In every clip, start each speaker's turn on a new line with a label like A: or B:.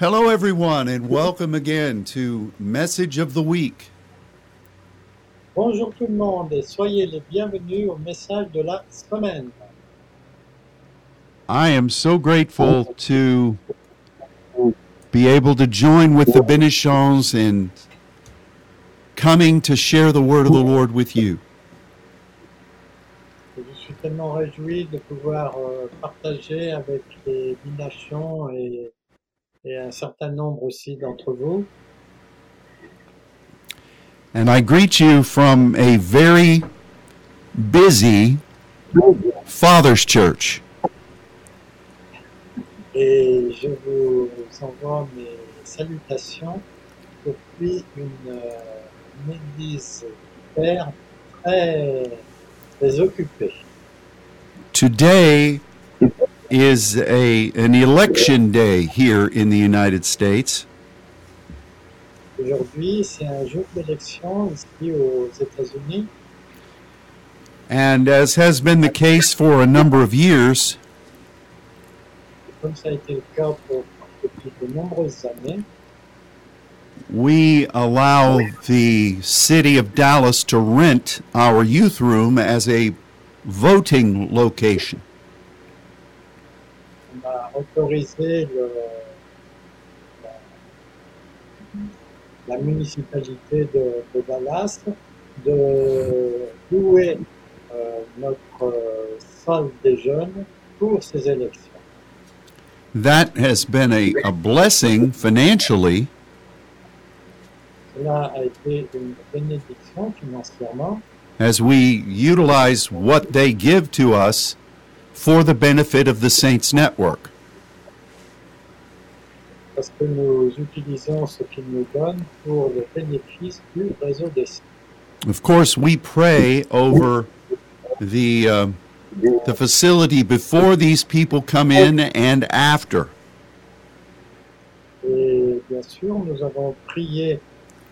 A: Hello, everyone, and welcome again to Message of the Week.
B: Bonjour tout le monde et soyez les bienvenus au message de la semaine.
A: I am so grateful to be able to join with the Benichons in coming to share the word of the Lord with you.
B: Je suis tellement réjoui de pouvoir euh, partager avec les Binachons et, et un certain nombre aussi d'entre vous.
A: And I greet you from a very busy Father's Church.
B: Et je vous envoie mes salutations depuis une, euh, une église père très, très occupée.
A: Today is a an election day here in the United States.
B: Aujourd'hui, c'est un jour d'élection ici aux États-Unis.
A: And as has been the case for a number of years,
B: Comme ça a été le cas pour, depuis de nombreuses années,
A: we allow the city of Dallas to rent our youth room as a voting location.
B: A autorisé le- la, la municipalité de, de Dallas de louer euh, notre euh, salle des jeunes pour ces élections.
A: That has been a, a blessing financially,
B: Cela a été une bénédiction financièrement
A: as we utilize what they give to us for the benefit of the Saints Network.
B: parce que nous utilisons ce qu'ils nous donnent pour le bénéfice du réseau des saints.
A: Of course, we pray over the uh, the facility before these people come in and after.
B: Et bien sûr, nous avons prié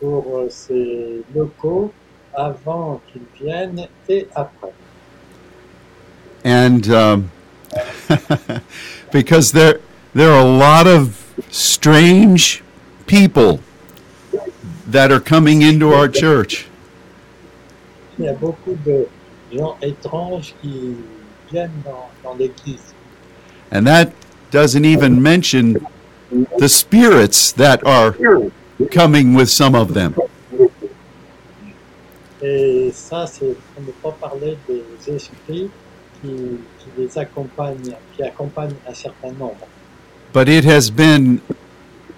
B: pour euh, ces locaux avant qu'ils viennent et après.
A: And um, because there there are a lot of strange people that are coming into our church
B: Il y a beaucoup de gens étranges qui viennent dans, dans l'église.
A: and that doesn't even mention the spirits that are coming with some of them
B: Et ça, c'est ne pas parler des esprits qui, qui les accompagnent, qui accompagnent un certain nombre.
A: but it has been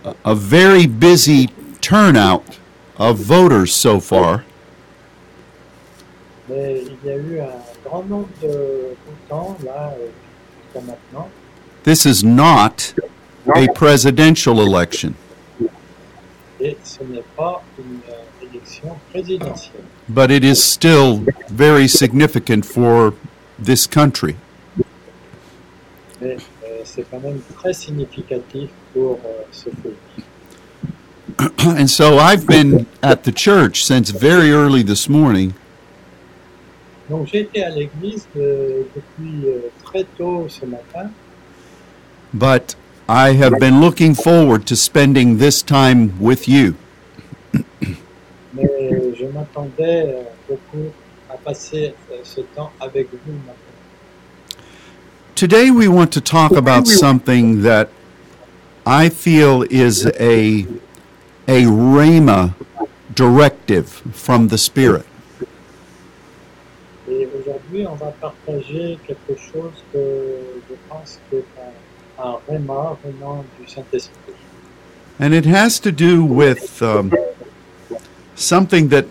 A: a- a very busy turnout of voters so far
B: Mais il y a eu un grand nombre de votants là euh, jusqu'à maintenant.
A: this is not a presidential election
B: Et ce n'est pas une euh, élection présidentielle.
A: but it is still very significant for this country.
B: Euh, c'est quand même très significatif pour euh.
A: And so I've been at the church since very early this morning,
B: Donc j'ai été à l'église de- depuis euh, très tôt ce matin,
A: but I have been looking forward to spending this time with you.
B: mais je m'attendais euh, beaucoup passer euh, ce temps avec vous maintenant.
A: Today we want to talk about something that I feel is a a rhema directive from the Spirit.
B: Et aujourd'hui, on va partager quelque chose que je pense que un, un réma venant du Saint-Esprit.
A: And it has to do with um, something that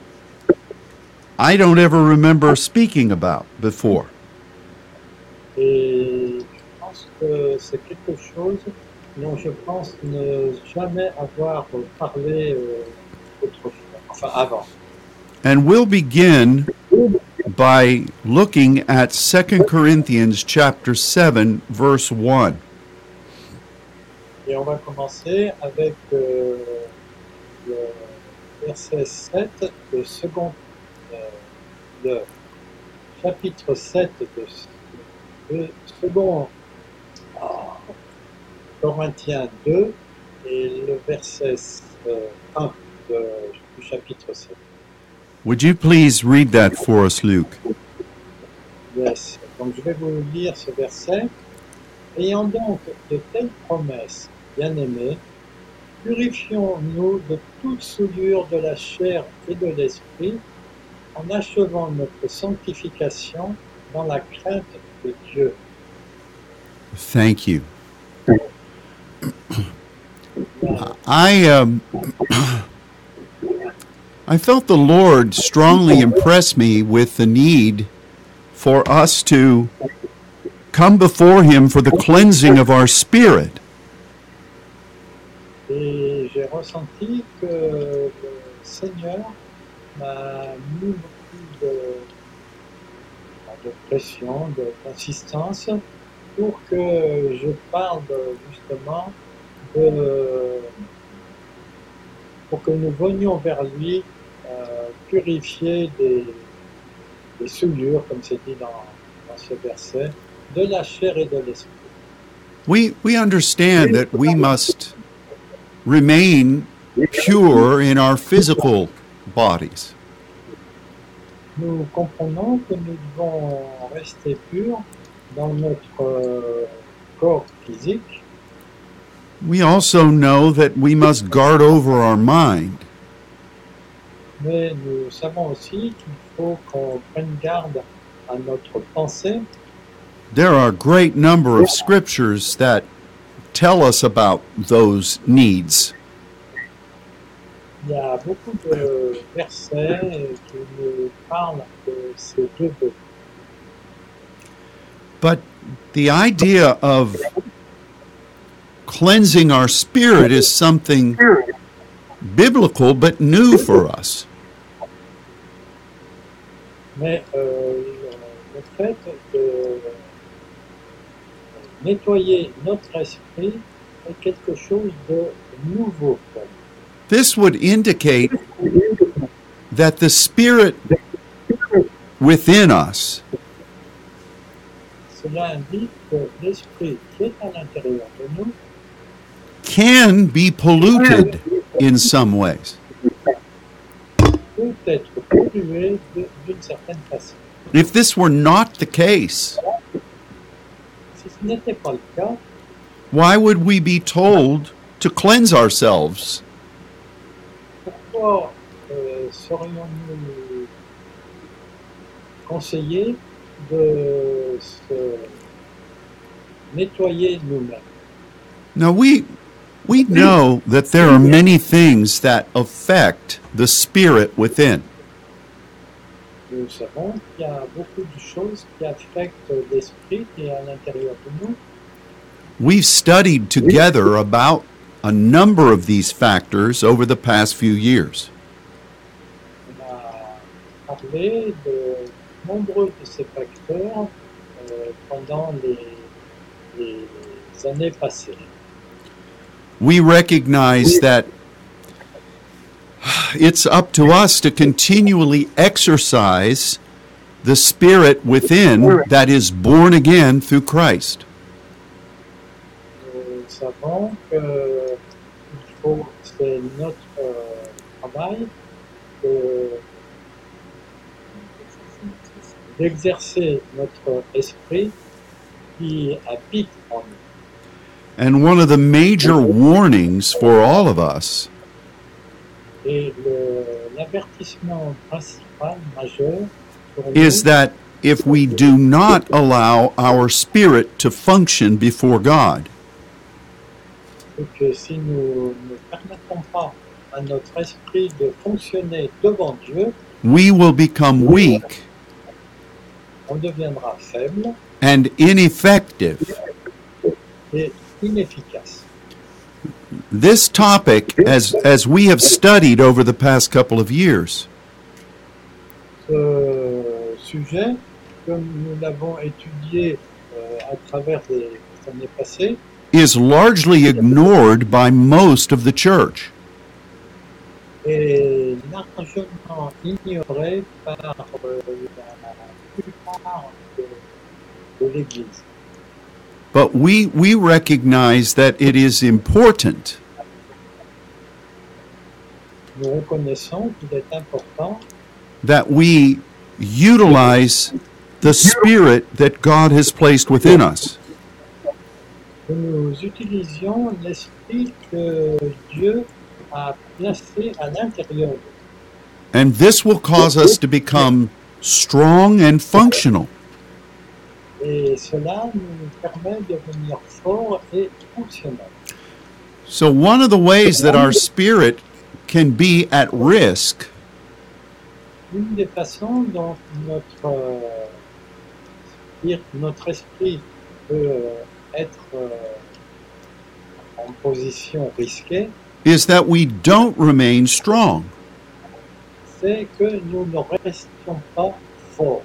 A: I don't ever remember speaking about before.
B: Et je pense que c'est quelque chose dont je pense ne jamais avoir parlé euh, autrefois, enfin avant.
A: And we'll begin by looking at 2 Corinthians chapter 7 verse 1.
B: Et on va commencer avec euh, le verset 7 de second, euh, le chapitre 7 de, de second ah, Corinthiens 2 et verset euh, 1 de- du chapitre 7.
A: Would you please read that for us, Luke?
B: Yes. Donc je vais vous lire ce verset. Ayant donc de telles promesses, bien-aimés, purifions-nous de toute souillure de la chair et de l'esprit, en achevant notre sanctification dans la crainte de Dieu.
A: Thank you. I um, I felt the Lord strongly impress me with the need for us to come before Him for the cleansing of our spirit.
B: Et j'ai ressenti que le Seigneur de, pression, de consistance pour que je parle justement de, pour que nous venions vers lui euh, purifier des, des souillures, comme c'est dit dans, dans ce verset, de la chair et de l'esprit.
A: We we understand that we must remain pure in our physical bodies.
B: Nous comprenons que nous devons rester purs dans notre euh, corps physique,
A: We also know that we must guard over our mind.
B: mais nous savons aussi qu'il faut qu'on prenne garde à notre pensée.
A: There are a great number of scriptures that tell us about those needs.
B: Il y a beaucoup de versets qui nous parlent de ces deux.
A: But the idea of cleansing our spirit is something biblical but new for us.
B: Mais euh, le fait de nettoyer notre esprit est quelque chose de nouveau pour nous.
A: This would indicate that the spirit within us can be polluted in some ways. If this were not the case, why would we be told to cleanse ourselves?
B: Pourquoi euh, serions-nous euh, conseillés de se nettoyer nous-mêmes
A: Now we we know that there are many things that affect the spirit within.
B: Nous savons qu'il y a beaucoup de choses qui affectent l'esprit qui est à l'intérieur de nous.
A: We've studied together about a number of these factors over the past few years.
B: On a parlé de nombreux de ces facteurs euh, pendant les, les années passées.
A: We recognize that it's up to us to continually exercise the spirit within that is born again through Christ.
B: Nous savons que faut, c'est notre euh, travail de- d'exercer notre esprit qui habite en nous.
A: And one of the major warnings for all of us is that if we do not allow our spirit to function before God,
B: c'est que si nous ne permettons pas à notre esprit de fonctionner devant Dieu,
A: we will become weak
B: on deviendra faible
A: and ineffective.
B: et inefficace.
A: This topic, as, as we have studied over the past couple of years,
B: Ce sujet, comme nous l'avons étudié euh, à travers les années passées,
A: is largely ignored by most of the church. But we, we recognize that it is important that we utilize the spirit that God has placed within us.
B: Que nous utilisions l'esprit que Dieu a placé à l'intérieur.
A: And this will cause us to become strong and functional.
B: Et cela nous permet de devenir forts et fonctionnels.
A: So, one of the ways that our spirit can be at risk
B: Une des façons dont notre, euh, notre esprit peut être euh, en position risquée,
A: is that we don't remain strong.
B: c'est que nous ne restions pas forts.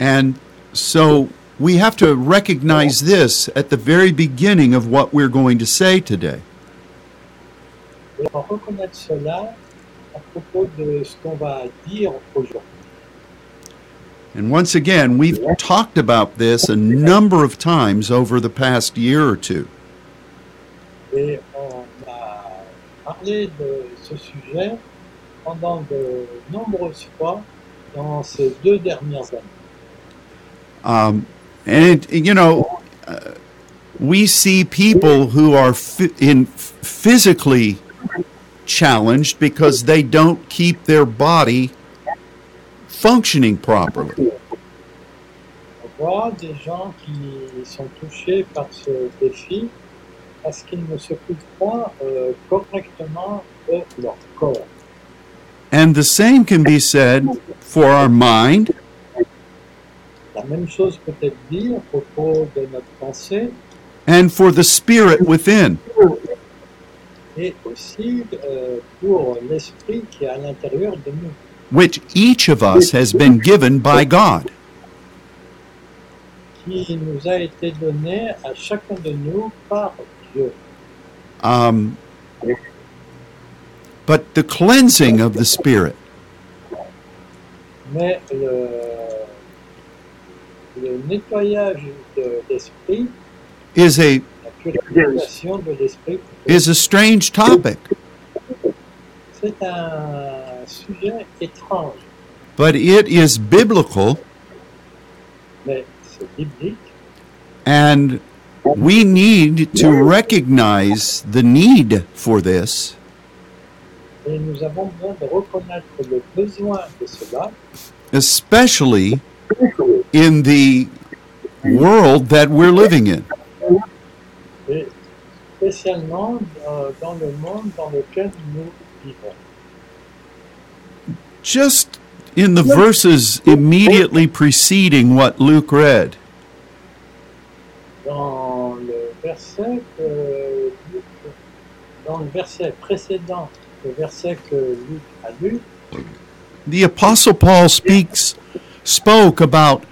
A: And so, we have to recognize this at the very beginning of what we're going to say today.
B: Et reconnaître cela à propos de ce qu'on va dire aujourd'hui.
A: And once again, we've talked about this a number of times over the past year or two.
B: Et on a parlé de ce sujet pendant de nombreuses fois dans ces deux dernières années.
A: Um, and, you know, uh, we see people who are in physically challenged because they don't keep their body functioning properly.
B: Voit des gens qui sont touchés par ce défi parce qu'ils ne s'occupent pas euh, correctement de leur corps.
A: And the same can be said for our mind
B: La même chose peut être dit à propos de notre pensée
A: and for the spirit within.
B: et aussi euh, pour l'esprit qui est à l'intérieur de nous.
A: Which each of us has been given by God.
B: qui nous a été donné à chacun de nous par Dieu.
A: Um, but the cleansing of the Spirit
B: Mais le, le nettoyage de l'esprit,
A: is a
B: la purification de l'esprit,
A: is a strange topic,
B: c'est un sujet étrange,
A: but it is biblical,
B: mais c'est biblique.
A: And we need to recognize the need for this.
B: Et nous avons besoin de reconnaître le besoin de cela,
A: especially in the world that we're living in.
B: et spécialement euh, dans le monde dans lequel nous vivons.
A: Just in the verses immediately preceding what Luke read,
B: dans le verset que Luc- dans le verset précédent, le verset que Luc a lu,
A: the apostle paul speaks spoke about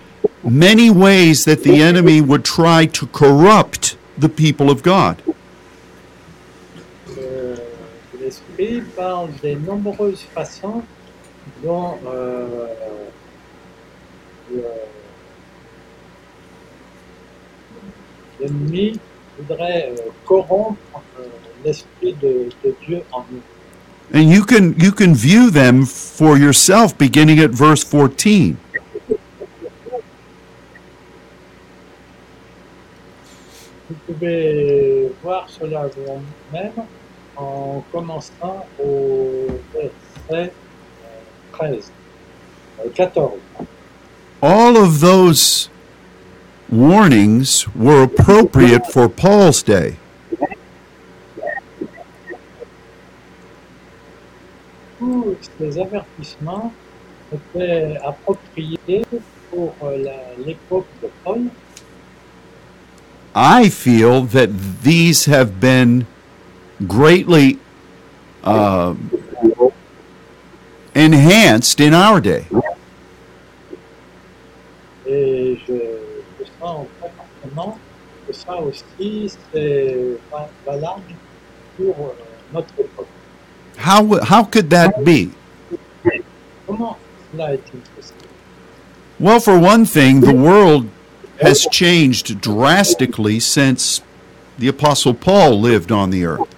A: many ways that the enemy would try to corrupt the people of god
B: parle des nombreuses façons dont euh, le- l'ennemi voudrait euh, corrompre euh, l'esprit de, de Dieu en nous.
A: and you can you can view them for yourself beginning at verse 14
B: Vous pouvez voir cela vous-même en commençant au verset euh, 13, euh, 14.
A: all of those warnings were appropriate for paul's day
B: Tous ces avertissements étaient appropriés pour euh, l'époque de Paul.
A: i feel that these have been greatly uh, enhanced in our day how how could that be Well, for one thing, the world has changed drastically since the Apostle Paul lived on the earth.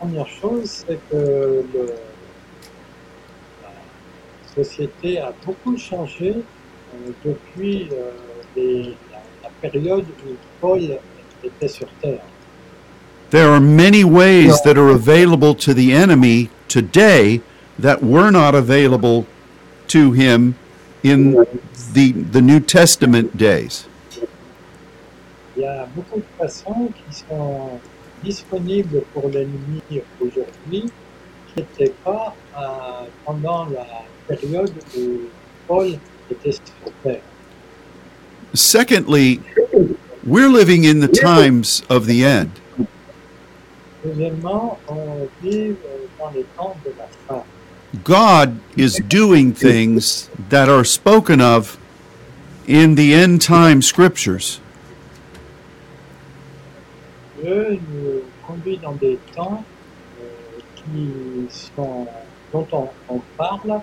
B: La première chose, c'est que le- la société a beaucoup changé euh, depuis euh, les- la, la période où Paul était sur Terre.
A: There are many ways that are available to the enemy today that were not available to him in the, the New Testament days.
B: Il y a beaucoup de façons qui sont disponibles pour l'ennemi aujourd'hui qui n'étaient pas euh, pendant la période où Paul était sur Terre.
A: Secondly, we're living in the times of the end.
B: Deuxièmement, on vit euh, dans les temps de la fin.
A: God is doing things that are spoken of in the end time scriptures.
B: Dieu nous conduit dans des temps qui sont, dont on, on parle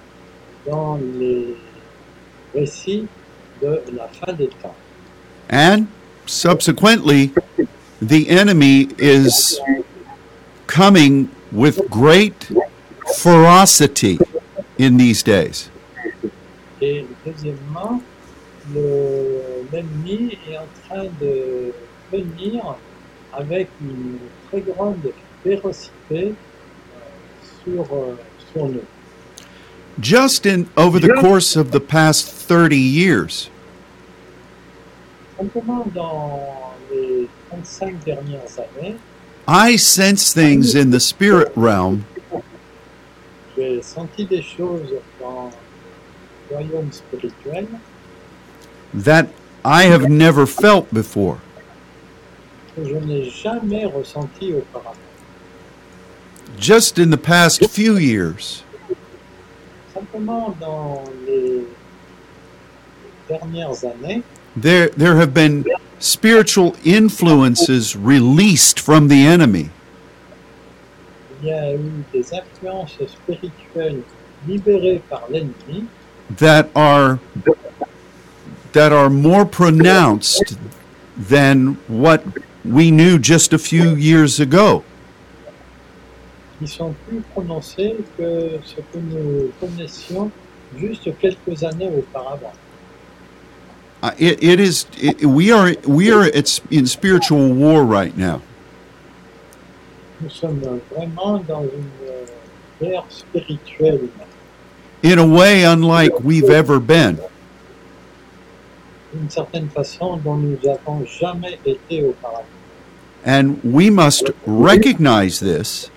B: dans les récits de la fin des temps.
A: And subsequently, the enemy is coming with great ferocity in these days.
B: Et deuxièmement, le- l'ennemi est en train de venir avec une très grande euh, sur, euh, sur nous.
A: Just in over the course of the past 30 years,
B: Simplement dans les 35 dernières années,
A: I sense things in the spirit realm
B: j'ai senti des choses dans le royaume spirituel
A: that I have never felt before.
B: Que je n'ai jamais ressenti auparavant.
A: Just in the past few years,
B: Simplement dans les dernières années,
A: there there have been spiritual influences released from the enemy
B: il y a eu des influences spirituelles libérées par l'ennemi
A: that are that are more pronounced than what we knew just a few years ago.
B: qui sont plus prononcées que ce que nous connaissions juste quelques années auparavant.
A: Uh, it, it is it, we are we are it's in spiritual war right now.
B: Nous sommes vraiment dans une euh, guerre spirituelle
A: in a way unlike we've ever been.
B: d'une certaine façon dont nous n'avons jamais été auparavant.
A: And we must recognize this,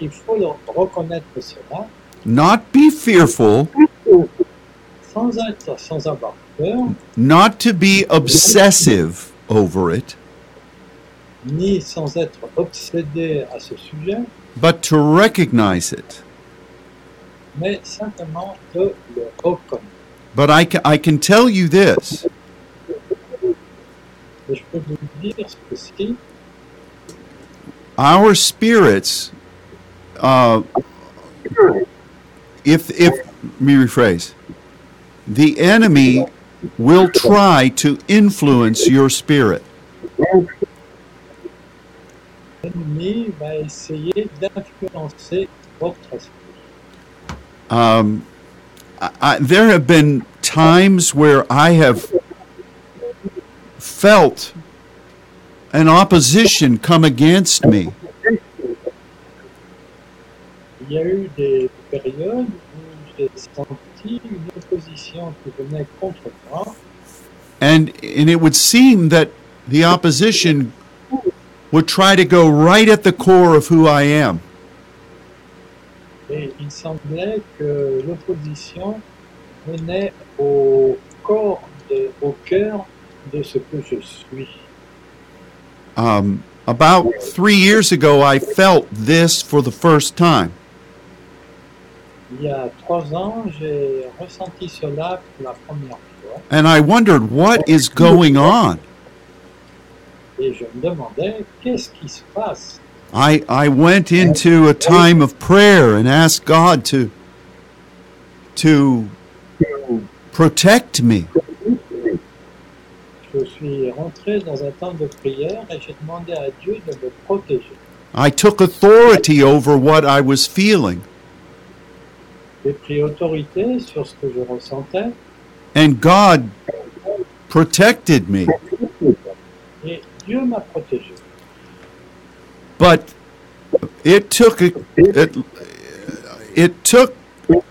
B: il faut le- reconnaître cela.
A: Not be fearful,
B: sans être, sans avoir peur,
A: not to be obsessive over it,
B: ni sans être obsédé à ce sujet,
A: but to recognize it.
B: mais simplement de le reconnaître.
A: But I can, I can tell you this
B: je peux vous dire ceci,
A: our spirits, uh, if, if, let me rephrase, the enemy will try to influence your spirit.
B: l'ennemi va essayer d'influencer votre esprit.
A: Um, I, I, there have been times where I have felt an opposition come against me,
B: Il y a eu des périodes où j'ai senti une opposition qui venait contre moi,
A: and and it would seem that the opposition would try to go right at the core of who I am.
B: et il semblait que l'opposition venait au corps, de- au cœur de ce que je suis.
A: Um, about three years ago, I felt this for the first time.
B: Il y a trois ans, j'ai ressenti cela pour la première fois
A: And I wondered what is going on.
B: et je me demandais qu'est-ce qui se passe.
A: I, I went into a time of prayer and asked God to to protect me.
B: Suis rentré dans un temps de prière et j'ai demandé à Dieu de me protéger.
A: I took authority over what I was feeling.
B: J'ai pris autorité sur ce que je ressentais
A: And God protected me.
B: et Dieu m'a protégé.
A: But it took a, it, it took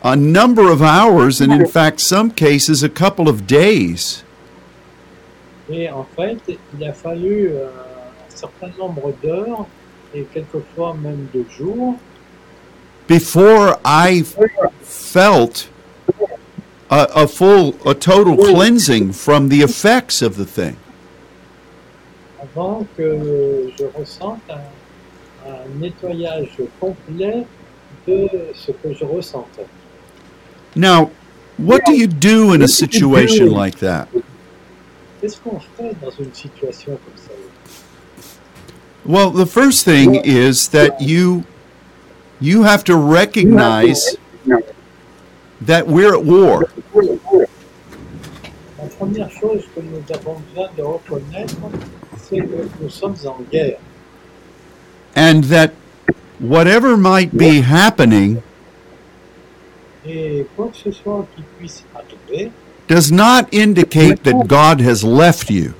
A: a number of hours, and in fact, some cases, a couple of days,
B: Et en fait, il a fallu euh, un certain nombre d'heures et quelquefois même de jours
A: before I felt a, a full, a total cleansing from the effects of the thing.
B: avant que je ressente un, un nettoyage complet de ce que je ressentais.
A: Now, what do you do in a situation like that?
B: Qu'est-ce qu'on fait dans une situation comme ça
A: Well, the first thing is that you you have to recognize that we're at war.
B: La première chose que nous avons besoin de reconnaître, c'est que nous sommes en guerre.
A: and that whatever might be happening
B: Et quoi que ce soit qui puisse arriver
A: does not indicate that God has left you.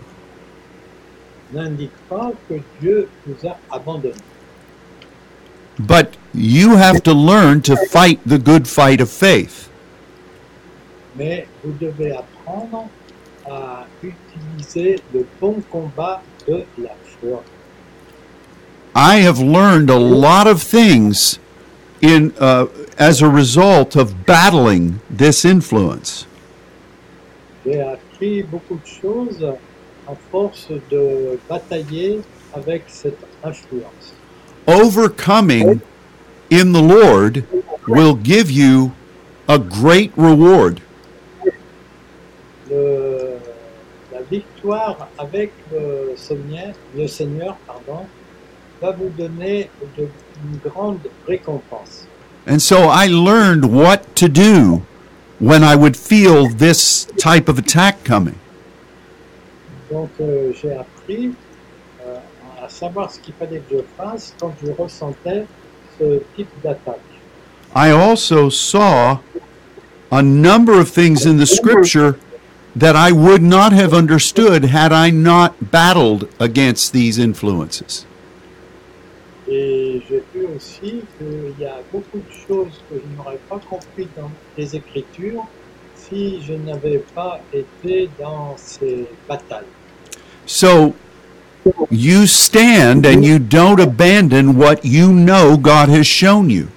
B: n'indique pas que Dieu nous a abandonnés.
A: But you have to learn to fight the good fight of faith.
B: Mais vous devez apprendre à utiliser le bon combat de la foi.
A: I have learned a lot of things in uh, as a result of battling this influence.
B: J'ai appris beaucoup de choses à force de batailler avec cette influence.
A: Overcoming in the Lord will give you a great reward.
B: Le- la victoire avec le Seigneur, le Seigneur pardon, va vous donner de- une grande récompense.
A: And so I learned what to do when I would feel this type of attack coming.
B: Donc euh, j'ai appris euh, à savoir ce qu'il fallait que je fasse quand je ressentais ce type d'attaque.
A: I also saw a number of things in the scripture that I would not have understood had I not battled against these influences.
B: Et j'ai vu aussi qu'il y a beaucoup de choses que je n'aurais pas compris dans les Écritures si je n'avais pas été dans ces batailles.
A: So you stand and you don't abandon what you know God has shown you.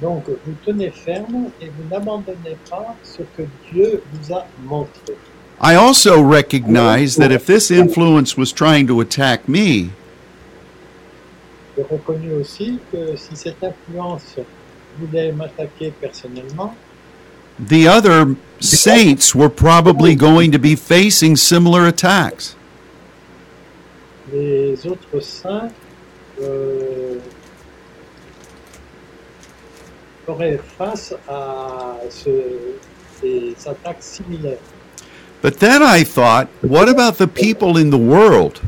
B: Donc vous tenez ferme et vous n'abandonnez pas ce que Dieu vous a montré.
A: I also recognize that if this influence was trying to attack me,
B: J'ai reconnu aussi que si cette influence voulait m'attaquer personnellement,
A: the other saints were probably going to be facing similar attacks.
B: les autres saints euh, feraient face à ce- des attaques similaires.
A: But then I thought, what about the people in the world?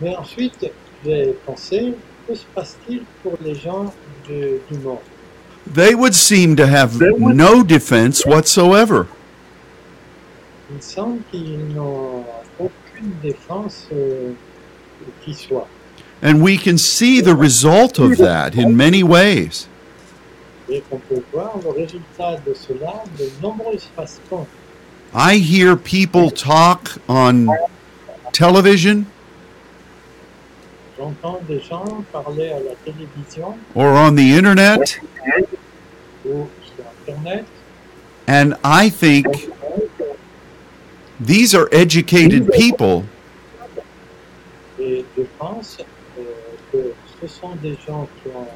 B: Mais ensuite, j'ai pensé, que se passe-t-il pour les gens de- du monde
A: They would seem to have no defense whatsoever.
B: Il semble qu'ils n'ont aucune défense euh, qui soit.
A: And we can see the result of that in many ways.
B: Et qu'on peut voir le résultat de cela de nombreuses façons.
A: I hear people talk on television
B: J'entends des gens parler à la télévision.
A: Or on the internet,
B: ou sur Internet.
A: And I think these are educated people.
B: Et je pense euh, que ce sont des gens qui ont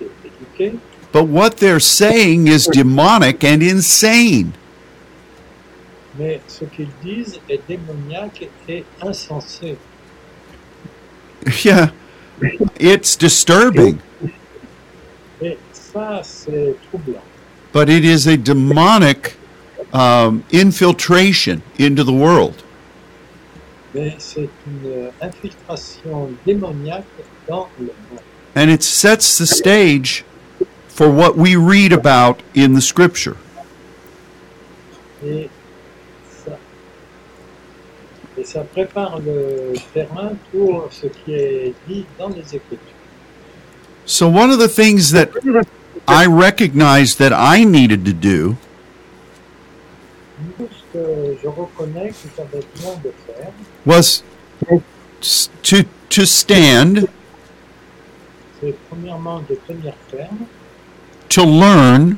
B: été éduqués,
A: But what they're saying is demonic and insane.
B: mais ce qu'ils disent est démoniaque et insensé.
A: Yeah, it's disturbing, but it is a demonic um, infiltration into the world. And it sets the stage for what we read about in the scripture.
B: Et ça, prépare le terrain pour ce qui est dit dans les Écritures.
A: So, one of the things that I recognized that I needed to do
B: Tout ce que je reconnais que j'avais besoin de faire,
A: was to, to stand,
B: c'est premièrement de tenir ferme,
A: to learn,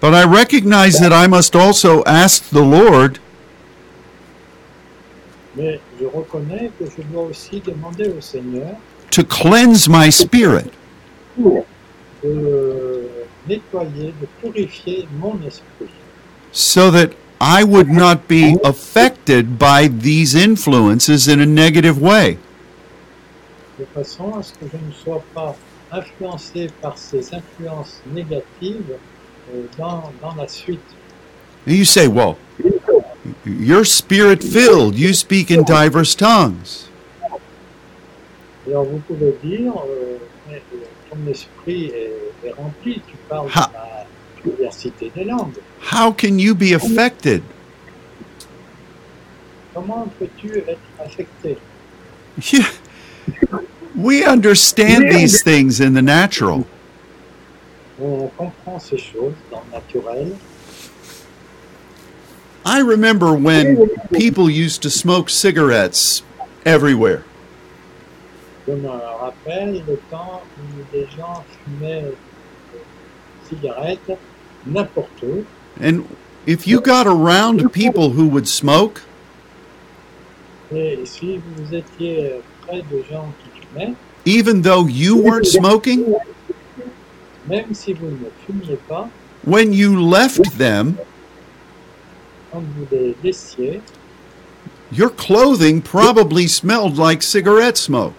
A: but I recognize that I must also ask the Lord
B: mais je reconnais que je dois aussi demander au Seigneur
A: to cleanse my spirit.
B: de euh, nettoyer, de purifier mon esprit,
A: so that I would not be affected by these influences in a negative way.
B: de façon à ce que je ne sois pas influencé par ces influences négatives euh, dans, dans la suite.
A: And you say, well, you're spirit filled, you speak in diverse tongues.
B: Alors vous pouvez dire, euh, euh, ton esprit est, est rempli, tu parles
A: Ha.
B: de la diversité des langues.
A: How can you be affected?
B: Comment peux-tu être affecté
A: Yeah. We understand these things in the natural,
B: On comprend ces choses dans le naturel.
A: I remember when people used to smoke cigarettes everywhere.
B: Je me rappelle le temps où les gens fumaient des cigarettes n'importe où.
A: And if you got around people who would smoke,
B: Et si vous étiez près de gens qui fumaient,
A: even though you weren't smoking,
B: même si vous ne fumiez pas,
A: when you left them,
B: quand vous les laissiez,
A: your clothing probably smelled like cigarette smoke.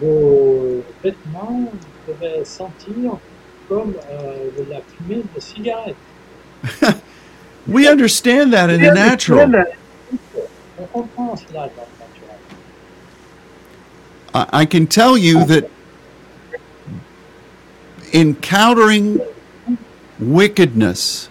B: vos vêtements devaient sentir comme euh, de la fumée de cigarette.
A: We understand that in the natural.
B: On comprend cela dans le naturel.
A: I I can tell you that encountering wickedness
B: Je peux vous dire que ayant rencontré la wickedness.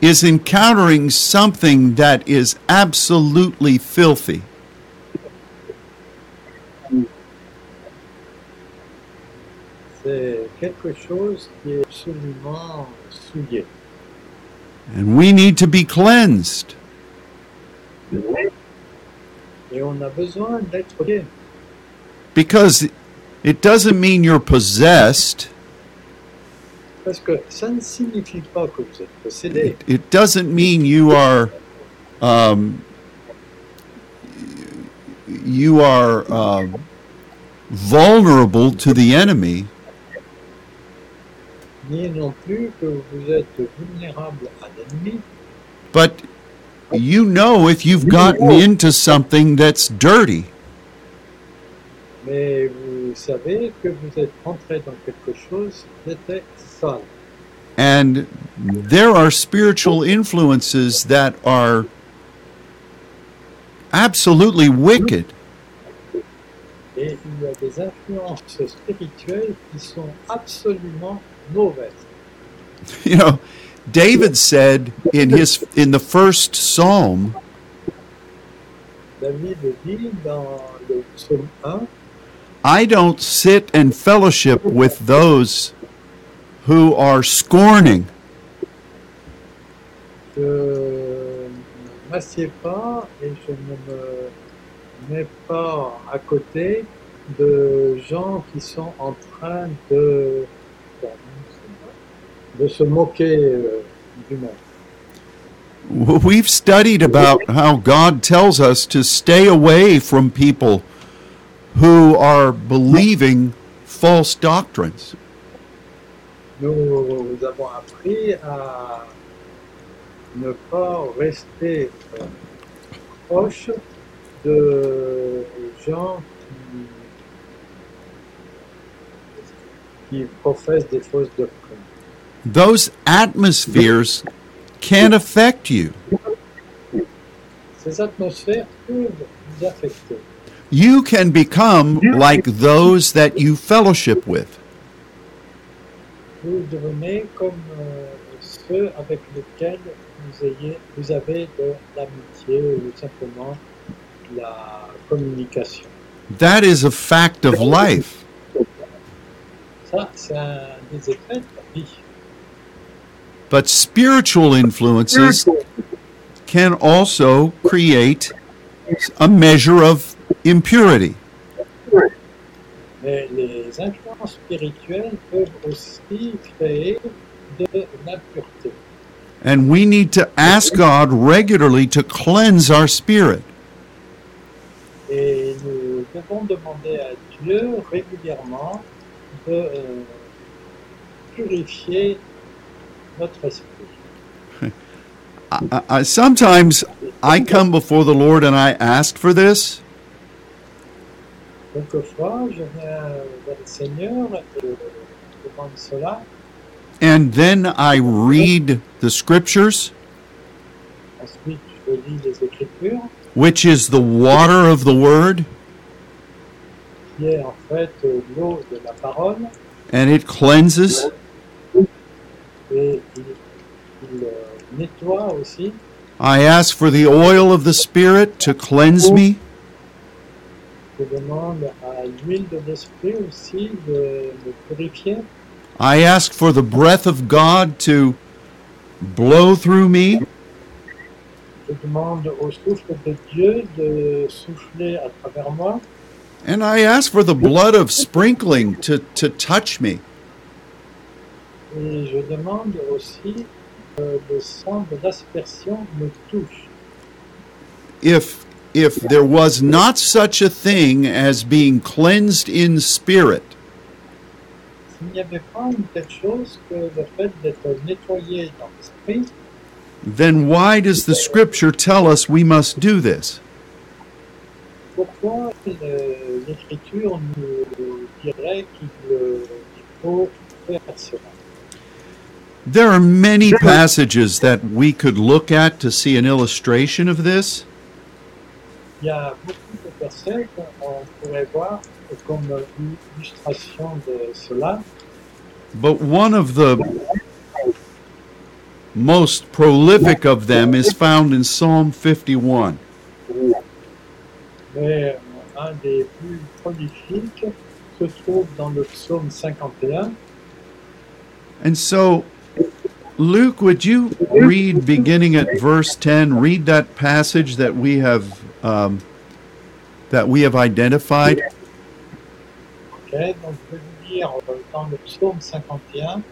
A: is encountering something that is absolutely filthy.
B: c'est quelque chose qui est absolument souillé.
A: And we need to be cleansed. Because it doesn't mean you're possessed. It, it doesn't mean you are um, you are um, vulnerable to the enemy.
B: Ni non plus que vous êtes vulnérable à l'ennemi,
A: But you know if you've gotten into something that's dirty.
B: mais vous savez que vous êtes entré dans quelque chose qui était sale.
A: And there are spiritual influences that are absolutely wicked.
B: Et il y a des influences spirituelles qui sont absolument mauvaises.
A: You know, David said in his in the first psalm,
B: David dit dans le psaume 1,
A: I don't sit and fellowship with those who are scorning.
B: je m'assieds pas et je ne me mets pas à côté de gens qui sont en train de, de se moquer euh, du monde.
A: We've studied about how God tells us to stay away from people who are believing false doctrines.
B: Nous avons appris à ne pas rester euh, proche de gens qui, qui professent des fausses doctrines.
A: Those atmospheres can affect you.
B: Ces atmosphères peuvent vous affecter.
A: You can become like those that you fellowship with.
B: Vous devenez comme euh, ceux avec lesquels vous, ayez, vous avez de l'amitié ou simplement la communication.
A: That is a fact of life.
B: Ça, c'est un des effets de la vie.
A: But spiritual influences can also create a measure of impurity.
B: Les influences spirituelles peuvent aussi créer de l'impureté.
A: And we need to ask God regularly to cleanse our spirit.
B: Et nous devons demander à Dieu régulièrement de euh, purifier notre esprit.
A: I, I, sometimes I come before the Lord and I ask for this,
B: Quelquefois, je viens vers le Seigneur et je demande cela,
A: and then I read the scriptures,
B: ensuite je lis les Écritures,
A: which is the water of the Word,
B: qui est en fait l'eau de la parole,
A: and it cleanses.
B: Et il, il, euh, nettoie aussi.
A: I ask for the oil of the Spirit to cleanse me.
B: Je demande à l'huile de l'esprit aussi de me purifier.
A: I ask for the breath of God to blow through me.
B: Je demande au souffle de Dieu de souffler à travers moi.
A: And I ask for the blood of sprinkling to, to touch me.
B: Et je demande aussi que le sang de l'aspersion me touche.
A: If if there was not such a thing as being cleansed in spirit,
B: S'il n'y avait pas une telle chose que le fait d'être nettoyé dans l'esprit,
A: then why does the scripture tell us we must do this?
B: pourquoi l'Écriture nous dirait euh, qu'il faut faire cela
A: There are many passages that we could look at to see an illustration of this.
B: Il y a beaucoup de versets qu'on pourrait voir comme illustration de cela.
A: But one of the most prolific of them is found in Psalm 51.
B: Mais euh, un des plus prolifiques se trouve dans le psaume 51.
A: And so, Luke, would you read beginning at verse 10, read that passage that we have um, that we have identified?
B: Ok, donc je vais vous lire dans le psaume 51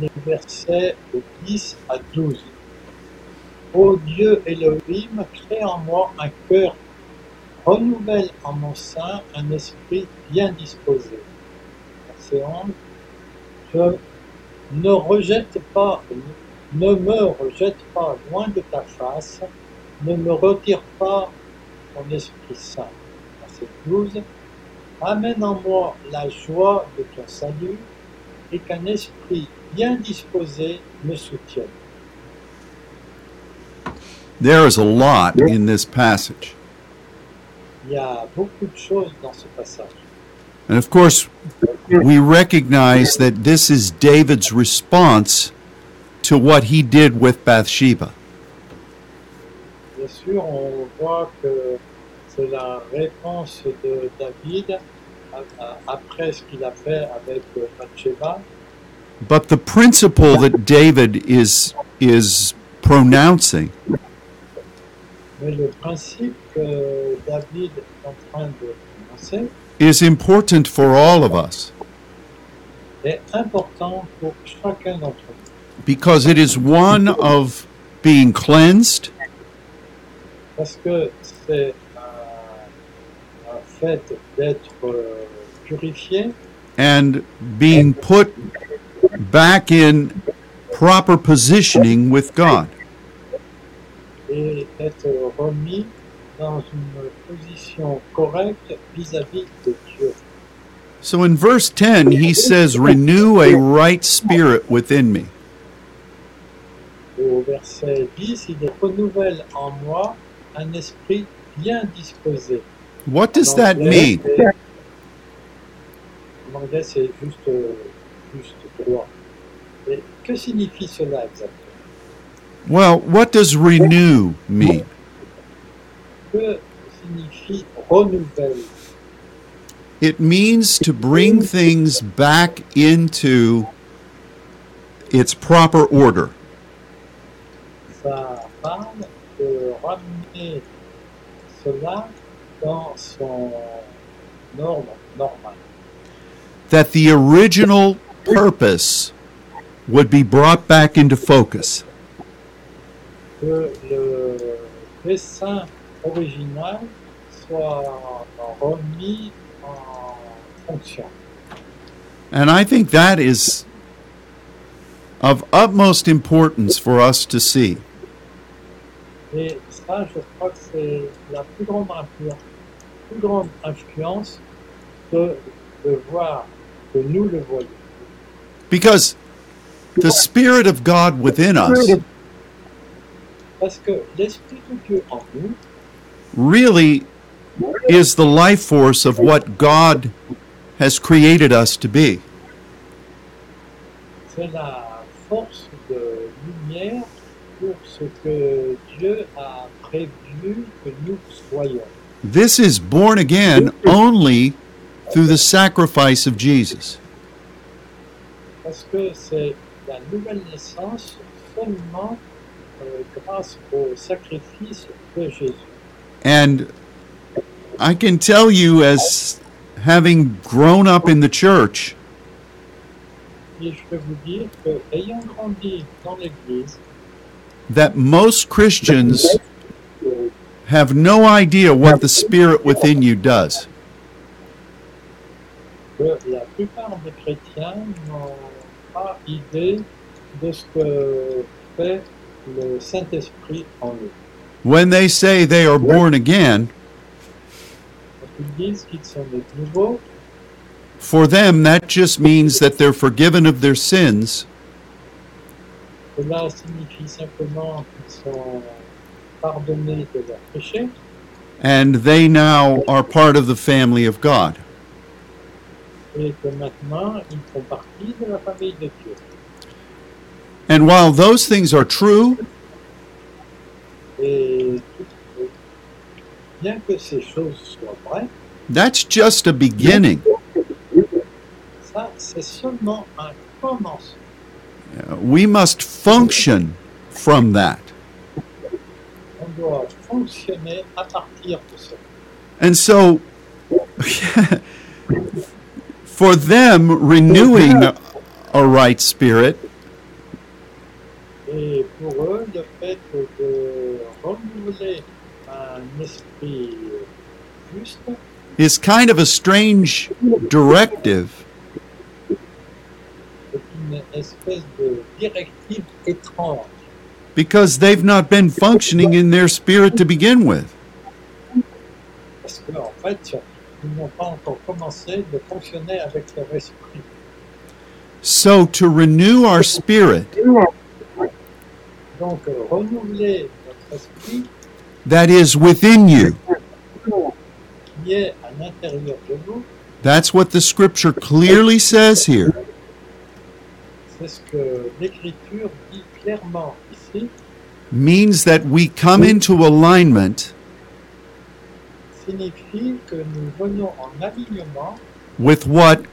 B: les versets de 10 à 12. Ô Dieu Elohim, crée en moi un cœur, renouvelle en mon sein un esprit bien disposé. Verset 11. Je ne rejette pas, ne me rejette pas loin de ta face, ne me retire pas ton Esprit Saint. Verset 12. Amène en moi la joie de ton salut et qu'un esprit bien disposé me soutienne.
A: There is a lot in this passage.
B: Il y a beaucoup de choses dans ce passage.
A: And of course, we recognize that this is David's response to what he did with Bathsheba.
B: Bien sûr, on voit que c'est la réponse de David après ce qu'il a fait avec Bathsheba.
A: But the principle that David is is pronouncing
B: Mais le principe que David est en train de prononcer
A: is important for all of us
B: est important pour chacun d'entre nous.
A: because it is one of being cleansed
B: Parce que c'est un, un fait d'être euh, purifié
A: and being put back in proper positioning with God.
B: et d'être remis dans une position correcte vis-à-vis de Dieu.
A: So in verse 10, he says, Renew a right spirit within me.
B: Au verset 10, il dit renouvelle en moi un esprit bien disposé.
A: What does that mean?
B: c'est- En anglais, c'est juste, euh, juste droit. Et que signifie cela exactement
A: Well, what does renew mean?
B: Que signifie renouvelle
A: It means to bring things back into its proper order.
B: Ça parle de ramener cela dans son ordre normal.
A: That the original purpose would be brought back into focus.
B: Que le dessin original soit remis en fonction.
A: And I think that is of utmost importance for us to see.
B: Et ça, je crois que c'est la plus grande influence, plus grande influence de, de voir que nous le voyons.
A: Because the Spirit of God within us
B: Parce que l'Esprit de Dieu en nous,
A: really is the life force of what God has created us to be.
B: c'est la force de lumière pour ce que Dieu a prévu que nous soyons.
A: This is born again only through the sacrifice of Jesus.
B: Parce que c'est la nouvelle naissance seulement euh, grâce au sacrifice de Jésus.
A: And I can tell you, as having grown up in the church, that most Christians have no idea what the Spirit within you does.
B: le Saint-Esprit en eux.
A: When they say they are born again, for them that just means that they're forgiven of their sins and they now are part of the family of God. And while those things are true,
B: Et bien que ces choses soient vraies,
A: that's just a beginning.
B: ça seulement un commencement.
A: We must function from that.
B: On doit fonctionner à partir de cela.
A: And so, for them, renewing a right spirit
B: Et pour eux, le fait de renouveler un esprit juste,
A: is kind of a strange directive
B: c'est une espèce de directive étrange.
A: because they've not been functioning in their spirit to begin with.
B: Parce qu'en fait, ils n'ont pas encore commencé de fonctionner avec leur esprit.
A: So, to renew our spirit,
B: Donc, euh, renouveler notre esprit
A: that is within you, that's what the scripture clearly says here. Means that we come into alignment with what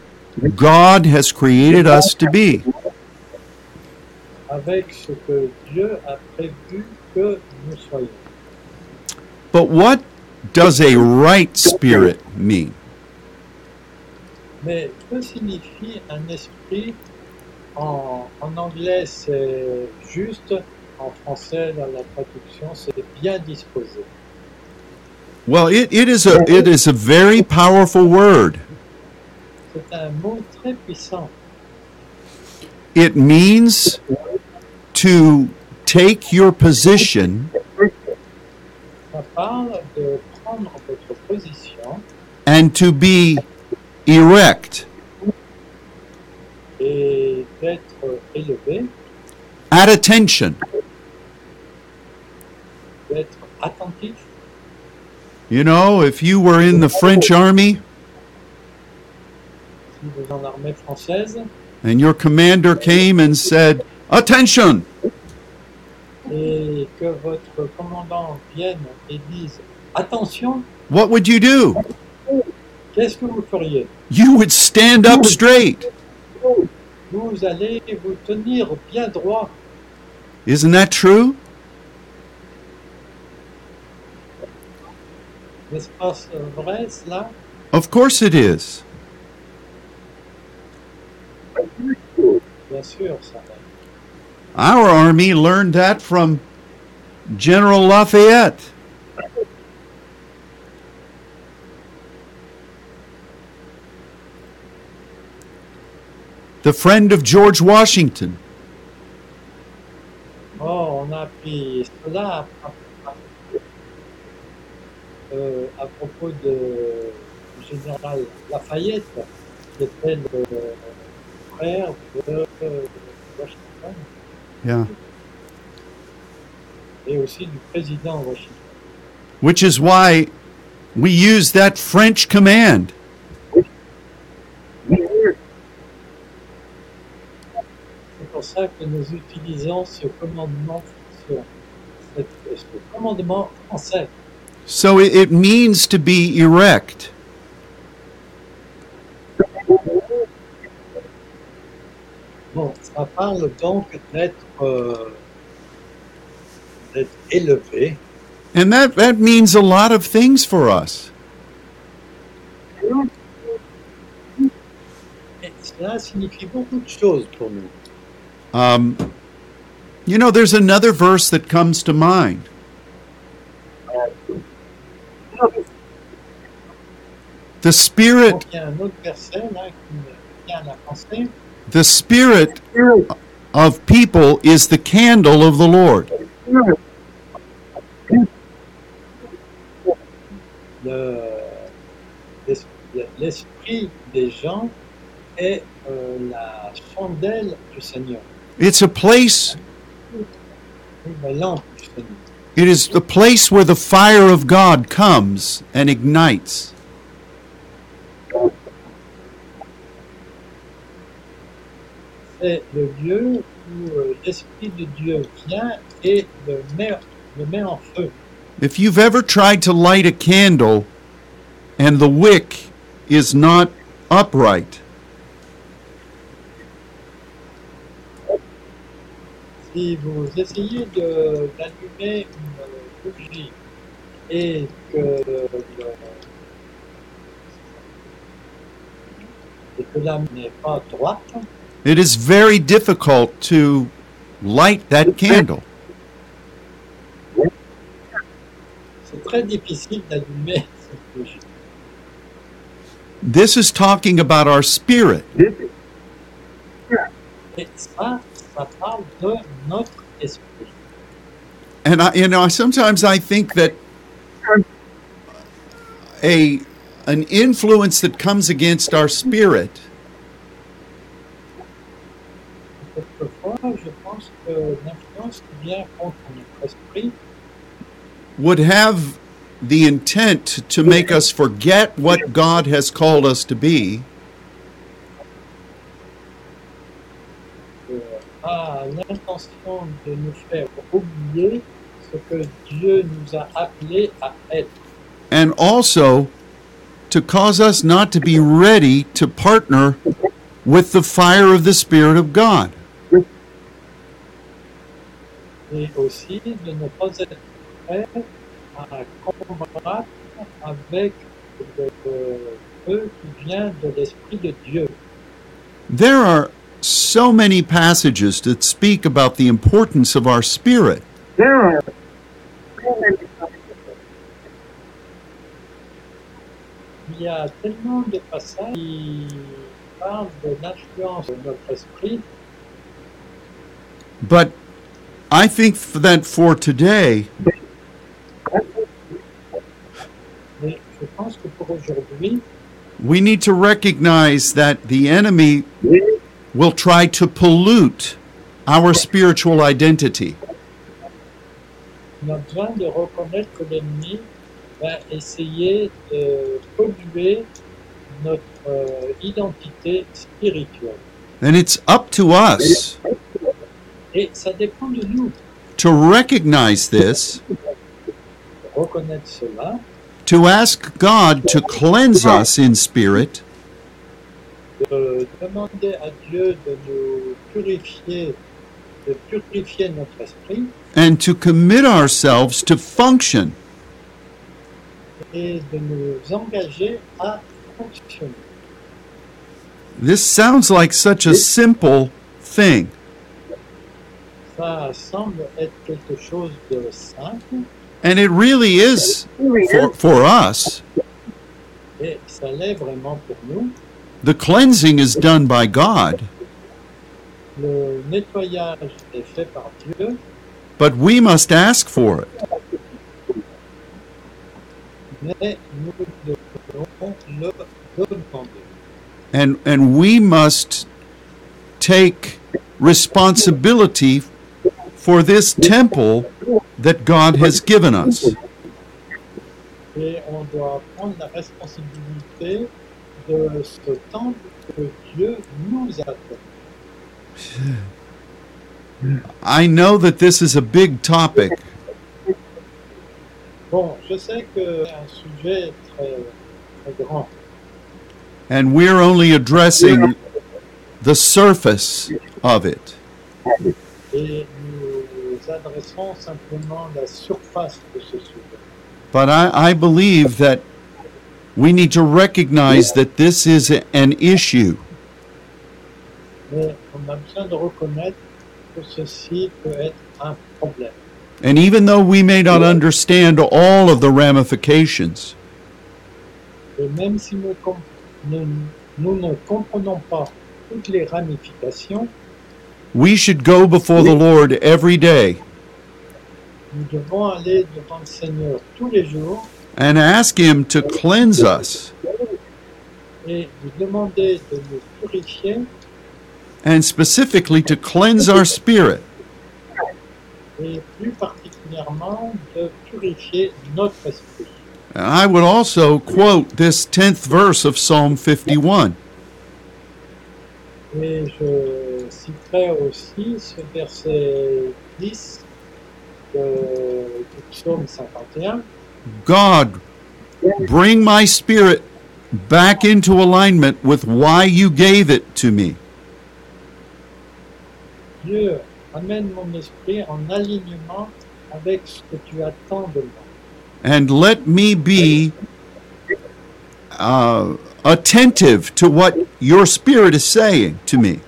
A: God has created us to be.
B: avec ce que Dieu a prévu que nous soyons.
A: But what does a right spirit mean?
B: Mais que signifie un esprit en, en anglais c'est juste, en français dans la traduction c'est bien disposé.
A: Well, it, it is a it is a very powerful word.
B: C'est un mot très puissant.
A: It means to take your position
B: Ça parle de prendre votre position
A: and to be erect,
B: et d'être élevé,
A: at attention. You know, if you were in the French army
B: Si vous en armée française.
A: and your commander came and said, Attention!
B: Et que votre commandant vienne et dise attention,
A: What would you do?
B: qu'est-ce que vous feriez?
A: You would stand up straight.
B: Vous allez vous tenir bien droit.
A: Isn't that true?
B: N'est-ce pas vrai cela?
A: Of course it is.
B: Bien sûr, ça va.
A: Our army learned that from General Lafayette. The friend of George Washington.
B: Oh, on a cela à, euh, à- euh, propos de général Lafayette, qui était le frère de euh, Washington
A: Yeah.
B: et aussi du président Washington.
A: Which is why we use that French command.
B: C'est pour ça que nous utilisons ce commandement, ce, ce commandement français.
A: So it, it means to be erect.
B: Bon, ça parle donc d'être euh, élevé.
A: And that, that means a lot of things for us.
B: Et cela signifie beaucoup de choses pour nous.
A: Um, you know, there's another verse that comes to mind. The Spirit,
B: Donc, il y a un autre verset là qui me vient à la pensée.
A: the Spirit of people is the candle of the Lord.
B: L'esprit des gens est euh, la chandelle du Seigneur,
A: It's a place,
B: la lampe du Seigneur.
A: it is the place where the fire of God comes and ignites.
B: C'est le lieu où euh, l'Esprit de Dieu vient et le met, le met en feu.
A: If you've ever tried to light a candle and the wick is not upright,
B: Si vous essayez de- d'allumer une bougie et que, le- et que l'âme n'est pas droite,
A: it is very difficult to light that candle.
B: c'est très difficile d'allumer cette bougie.
A: This is talking about our spirit.
B: Et ça, ça parle de notre.
A: And I, you know, sometimes I think that a an influence that comes against our spirit
B: Quelquefois, je pense que l'influence qui vient contre notre esprit
A: would have the intent to make us forget what God has called us to be
B: euh, ah, l'intention de nous faire oublier ce que Dieu nous a appelés à être.
A: and also to cause us not to be ready to partner with the fire of the Spirit of God.
B: Et aussi de ne pas être prêt à combattre avec le feu qui vient de l'Esprit de Dieu.
A: There are so many passages that speak about the importance of our spirit.
B: Il y a tellement de passages qui parlent de l'influence de notre esprit,
A: But I think that for today,
B: mais je pense que pour aujourd'hui,
A: we need to recognize that the enemy will try to pollute our spiritual identity.
B: On a besoin de reconnaître que l'ennemi va essayer de polluer notre euh.
A: And it's up to us
B: Et ça dépend de nous
A: to recognize this,
B: reconnaître cela,
A: to ask God to cleanse us in spirit,
B: de demander à Dieu de nous purifier, de purifier notre esprit
A: and to commit ourselves to function.
B: et de nous engager à fonctionner.
A: This sounds like such a simple thing,
B: Ça semble être quelque chose de simple
A: and it really is for, for us.
B: et ça l'est vraiment pour nous.
A: The cleansing is done by God,
B: Le nettoyage est fait par Dieu,
A: but we must ask for it.
B: mais nous devons le demander.
A: And, and we must take responsibility for this temple that God has given us.
B: Et on doit prendre la responsabilité de ce temple que Dieu nous a donné.
A: I know that this is a big topic,
B: Bon, je sais que c'est un sujet très, très grand
A: and we're only addressing the surface of it.
B: et adressons simplement la surface de ce sujet.
A: But I, I believe that we need to recognize that this is an issue.
B: Mais on a besoin de reconnaître que ceci peut être un problème.
A: And even though we may not understand all of the ramifications,
B: Et même si nous, com- nous- nous ne comprenons pas toutes les ramifications,
A: we should go before the Lord every day
B: nous devons aller devant le Seigneur tous les jours
A: and ask Him to cleanse us
B: et lui demander de nous purifier
A: and specifically to cleanse our spirit.
B: et plus particulièrement de purifier notre esprit.
A: And I would also quote this 10th verse of Psalm 51.
B: Et je citerai aussi ce verset 10 de, du psaume 51.
A: God, bring my spirit back into alignment with why you gave it to me.
B: Dieu, amène mon esprit en alignement avec ce que tu attends de moi.
A: and let me be uh, attentive to what your spirit is saying to me.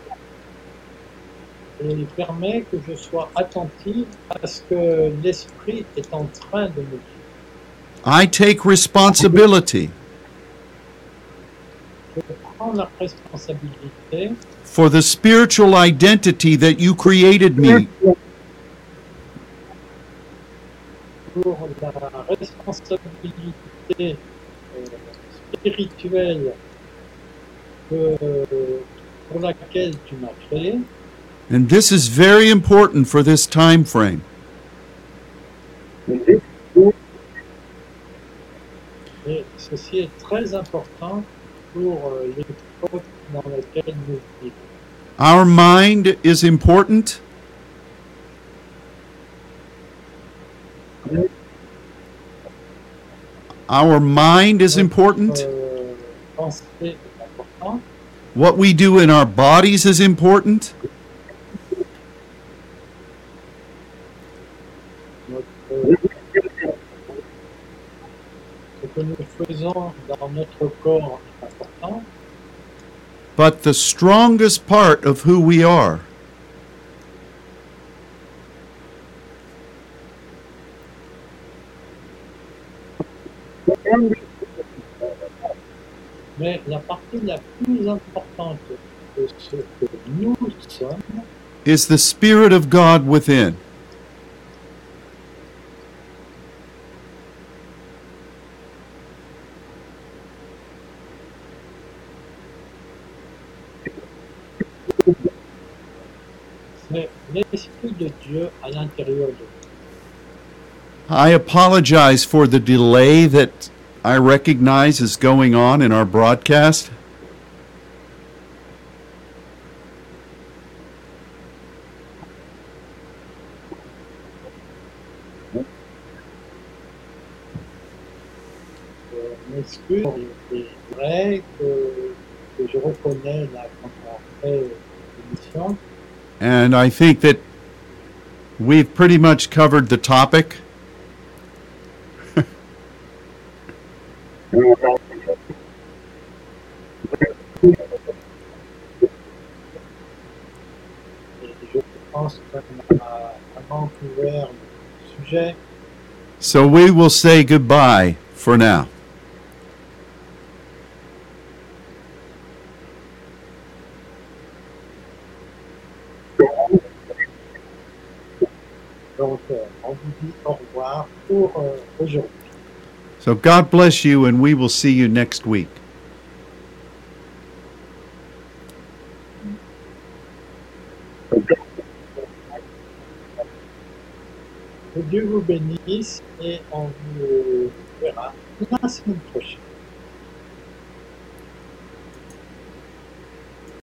B: Il permet que je sois attentif à ce que l'esprit est en train de me dire.
A: I take responsibility
B: Je prends la responsabilité
A: for the spiritual identity that you created me
B: pour la responsabilité spirituelle euh, que- pour laquelle tu m'as créé.
A: and this is very important for this time frame
B: Et ceci est très important pour euh, l'époque dans laquelle nous vivons.
A: our mind is important our mind is important what we do in our bodies is important. but the strongest part of who we are
B: Mais la partie la plus importante de ce que nous sommes
A: is the Spirit of God within.
B: C'est l'Esprit de Dieu à l'intérieur de nous.
A: I apologize for the delay that I recognize is going on in our broadcast.
B: M'excuse, c'est vrai que, que je reconnais là quand on fait l'émission.
A: And I think that we've pretty much covered the topic.
B: Et je pense qu'on a vraiment couvert le sujet.
A: So we will say goodbye for now.
B: Donc, euh, on vous dit au revoir pour euh, aujourd'hui.
A: So God bless you, and we will see you next week.
B: Dieu vous bénisse et on vous verra la semaine prochaine.